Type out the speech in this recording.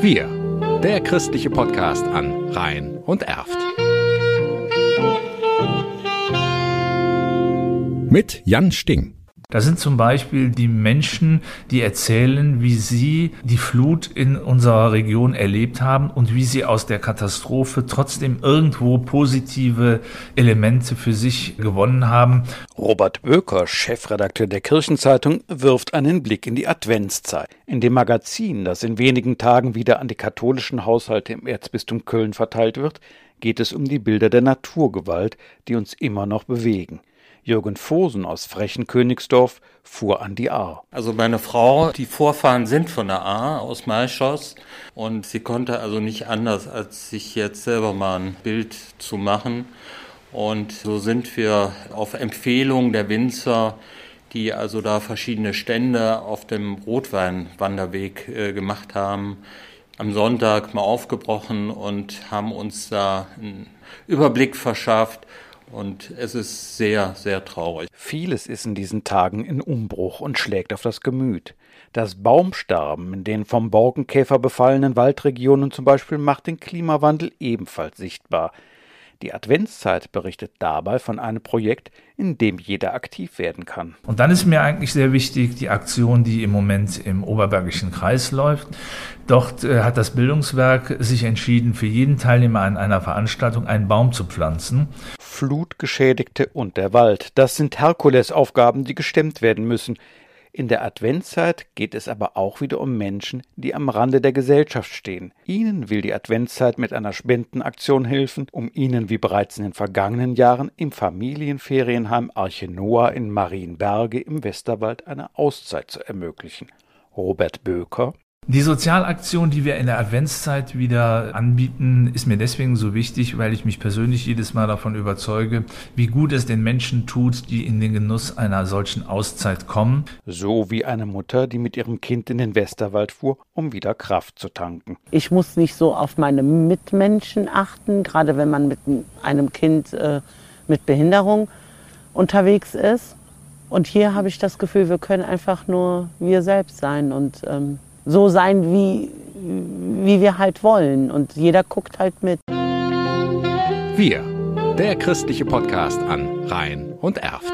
Wir, der christliche Podcast an Rhein und Erft. Mit Jan Sting. Das sind zum Beispiel die Menschen, die erzählen, wie sie die Flut in unserer Region erlebt haben und wie sie aus der Katastrophe trotzdem irgendwo positive Elemente für sich gewonnen haben. Robert Böker, Chefredakteur der Kirchenzeitung, wirft einen Blick in die Adventszeit. In dem Magazin, das in wenigen Tagen wieder an die katholischen Haushalte im Erzbistum Köln verteilt wird, geht es um die Bilder der Naturgewalt, die uns immer noch bewegen. Jürgen Vosen aus Frechenkönigsdorf fuhr an die Ahr. Also meine Frau, die Vorfahren sind von der Ahr aus Malschoss und sie konnte also nicht anders, als sich jetzt selber mal ein Bild zu machen. Und so sind wir auf Empfehlung der Winzer, die also da verschiedene Stände auf dem Rotweinwanderweg äh, gemacht haben, am Sonntag mal aufgebrochen und haben uns da einen Überblick verschafft und es ist sehr, sehr traurig. Vieles ist in diesen Tagen in Umbruch und schlägt auf das Gemüt. Das Baumsterben in den vom Borkenkäfer befallenen Waldregionen zum Beispiel macht den Klimawandel ebenfalls sichtbar. Die Adventszeit berichtet dabei von einem Projekt, in dem jeder aktiv werden kann. Und dann ist mir eigentlich sehr wichtig die Aktion, die im Moment im Oberbergischen Kreis läuft. Dort äh, hat das Bildungswerk sich entschieden, für jeden Teilnehmer an einer Veranstaltung einen Baum zu pflanzen. Flutgeschädigte und der Wald, das sind Herkulesaufgaben, die gestemmt werden müssen. In der Adventszeit geht es aber auch wieder um Menschen, die am Rande der Gesellschaft stehen. Ihnen will die Adventszeit mit einer Spendenaktion helfen, um ihnen wie bereits in den vergangenen Jahren im Familienferienheim Arche Noah in Marienberge im Westerwald eine Auszeit zu ermöglichen. Robert Böker die Sozialaktion, die wir in der Adventszeit wieder anbieten, ist mir deswegen so wichtig, weil ich mich persönlich jedes Mal davon überzeuge, wie gut es den Menschen tut, die in den Genuss einer solchen Auszeit kommen. So wie eine Mutter, die mit ihrem Kind in den Westerwald fuhr, um wieder Kraft zu tanken. Ich muss nicht so auf meine Mitmenschen achten, gerade wenn man mit einem Kind äh, mit Behinderung unterwegs ist. Und hier habe ich das Gefühl, wir können einfach nur wir selbst sein und ähm, so sein, wie, wie wir halt wollen. Und jeder guckt halt mit. Wir, der christliche Podcast an Rhein und Erft.